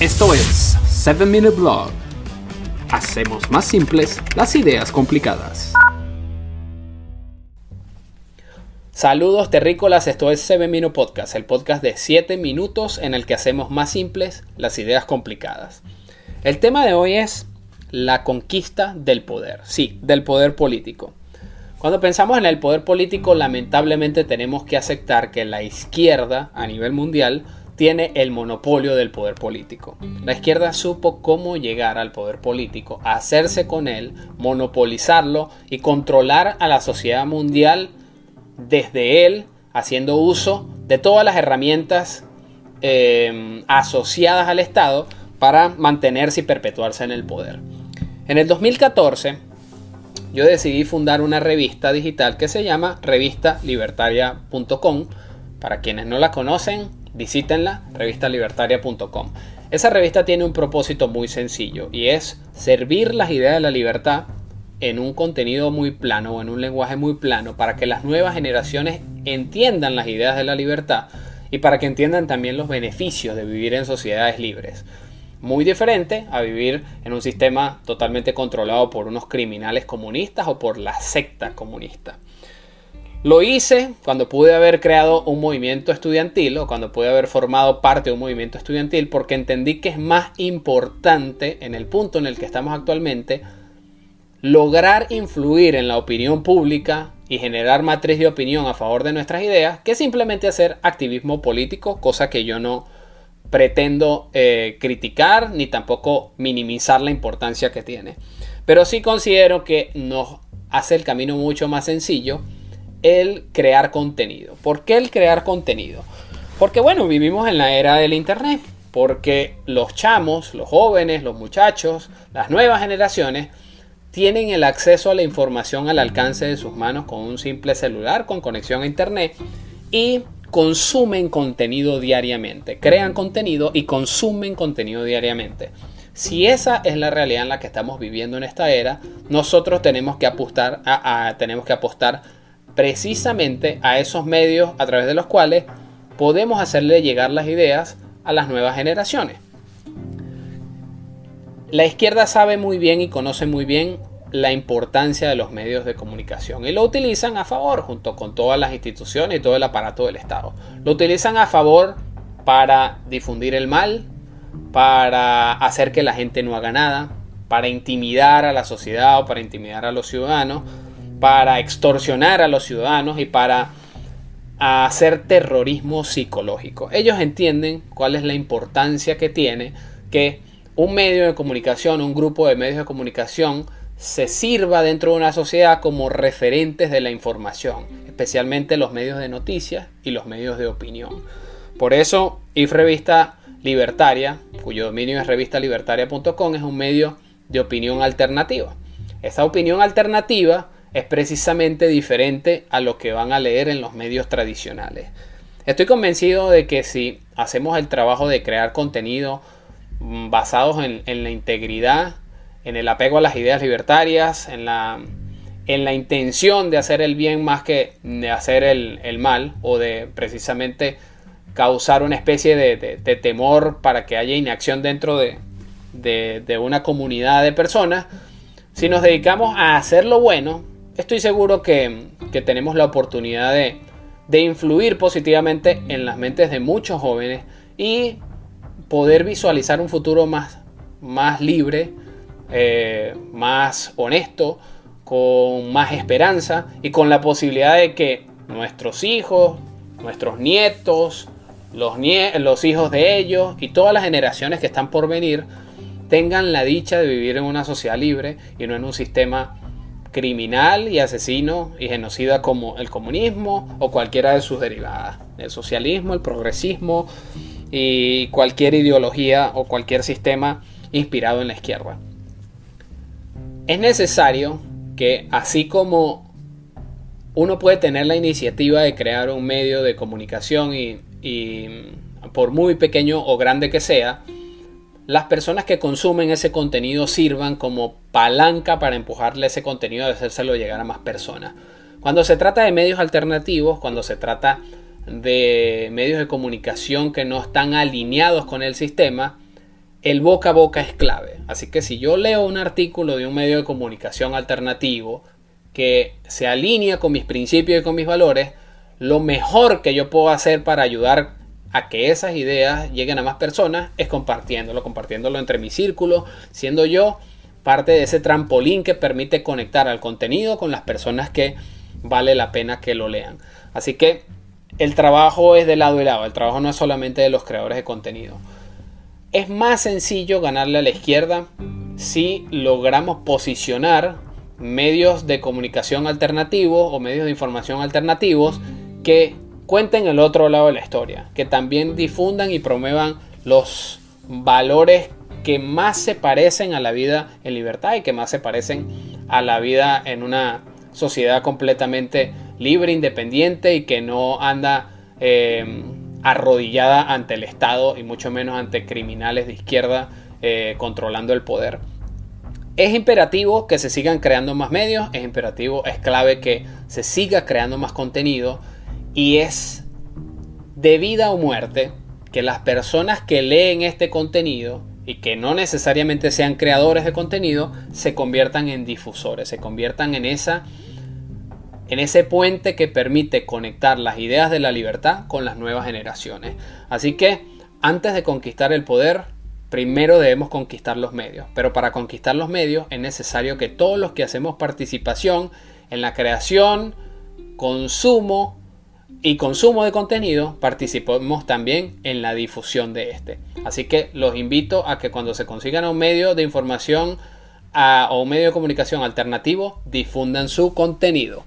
Esto es 7 Minute Blog. Hacemos más simples las ideas complicadas. Saludos terrícolas, esto es 7 Minute Podcast, el podcast de 7 minutos en el que hacemos más simples las ideas complicadas. El tema de hoy es la conquista del poder, sí, del poder político. Cuando pensamos en el poder político, lamentablemente tenemos que aceptar que la izquierda a nivel mundial tiene el monopolio del poder político. La izquierda supo cómo llegar al poder político, hacerse con él, monopolizarlo y controlar a la sociedad mundial desde él, haciendo uso de todas las herramientas eh, asociadas al Estado para mantenerse y perpetuarse en el poder. En el 2014, yo decidí fundar una revista digital que se llama revistalibertaria.com. Para quienes no la conocen, visítenla, revistalibertaria.com. Esa revista tiene un propósito muy sencillo y es servir las ideas de la libertad en un contenido muy plano o en un lenguaje muy plano para que las nuevas generaciones entiendan las ideas de la libertad y para que entiendan también los beneficios de vivir en sociedades libres muy diferente a vivir en un sistema totalmente controlado por unos criminales comunistas o por la secta comunista. Lo hice cuando pude haber creado un movimiento estudiantil o cuando pude haber formado parte de un movimiento estudiantil porque entendí que es más importante en el punto en el que estamos actualmente lograr influir en la opinión pública y generar matriz de opinión a favor de nuestras ideas que simplemente hacer activismo político, cosa que yo no pretendo eh, criticar ni tampoco minimizar la importancia que tiene. Pero sí considero que nos hace el camino mucho más sencillo el crear contenido. ¿Por qué el crear contenido? Porque bueno, vivimos en la era del Internet. Porque los chamos, los jóvenes, los muchachos, las nuevas generaciones tienen el acceso a la información al alcance de sus manos con un simple celular con conexión a Internet y consumen contenido diariamente, crean contenido y consumen contenido diariamente. Si esa es la realidad en la que estamos viviendo en esta era, nosotros tenemos que apostar, a, tenemos que apostar precisamente a esos medios a través de los cuales podemos hacerle llegar las ideas a las nuevas generaciones. La izquierda sabe muy bien y conoce muy bien la importancia de los medios de comunicación y lo utilizan a favor junto con todas las instituciones y todo el aparato del Estado. Lo utilizan a favor para difundir el mal, para hacer que la gente no haga nada, para intimidar a la sociedad o para intimidar a los ciudadanos, para extorsionar a los ciudadanos y para hacer terrorismo psicológico. Ellos entienden cuál es la importancia que tiene que un medio de comunicación, un grupo de medios de comunicación, se sirva dentro de una sociedad como referentes de la información, especialmente los medios de noticias y los medios de opinión. Por eso, IF Revista Libertaria, cuyo dominio es revistalibertaria.com, es un medio de opinión alternativa. Esa opinión alternativa es precisamente diferente a lo que van a leer en los medios tradicionales. Estoy convencido de que si hacemos el trabajo de crear contenido mm, basados en, en la integridad en el apego a las ideas libertarias, en la, en la intención de hacer el bien más que de hacer el, mal o de precisamente causar una especie de, temor para que haya inacción dentro de, de, una comunidad de personas, si nos dedicamos a hacer lo bueno, estoy seguro que, que tenemos la oportunidad de, de influir positivamente en las mentes de muchos jóvenes y poder visualizar un futuro más, más libre, eh, más honesto, con más esperanza y con la posibilidad de que nuestros hijos, nuestros nietos, los, los hijos de ellos y todas las generaciones que están por venir tengan la dicha de vivir en una sociedad libre y no en un sistema criminal y asesino y genocida como el comunismo o cualquiera de sus derivadas. El socialismo, el progresismo y cualquier ideología o cualquier sistema inspirado en la izquierda es necesario que así como uno puede tener la iniciativa de crear un medio de comunicación y, por muy pequeño o grande que sea, las personas que consumen ese contenido sirvan como palanca para empujarle ese contenido y hacérselo llegar a más personas. Cuando se trata de medios alternativos, cuando se trata de medios de comunicación que no están alineados con el sistema, el boca a boca es clave. Así que si yo leo un artículo de un medio de comunicación alternativo que se alinea con mis principios y con mis valores, lo mejor que yo puedo hacer para ayudar a que esas ideas lleguen a más personas es compartiéndolo, compartiéndolo entre mi círculo, siendo yo parte de ese trampolín que permite conectar al contenido con las personas que vale la pena que lo lean. Así que el trabajo es de lado y lado, el trabajo no es solamente de los creadores de contenido. Es más sencillo ganarle a la izquierda si logramos posicionar medios de comunicación alternativos o medios de información alternativos que cuenten el otro lado de la historia, que también difundan y promuevan los valores que más se parecen a la vida en libertad y que más se parecen a la vida en una sociedad completamente libre, independiente y que no anda eh, arrodillada ante el Estado y mucho menos ante criminales de izquierda eh, controlando el poder. Es imperativo que se sigan creando más medios, es imperativo, es clave que se siga creando más contenido y es de vida o muerte que las personas que leen este contenido y que no necesariamente sean creadores de contenido se conviertan en difusores, se conviertan en esa en ese puente que permite conectar las ideas de la libertad con las nuevas generaciones. Así que antes de conquistar el poder, primero debemos conquistar los medios. Pero para conquistar los medios es necesario que todos los que hacemos participación en la creación, consumo y consumo de contenido, participemos también en la difusión de este. Así que los invito a que cuando se consigan un medio de información o un medio de comunicación alternativo, difundan su contenido.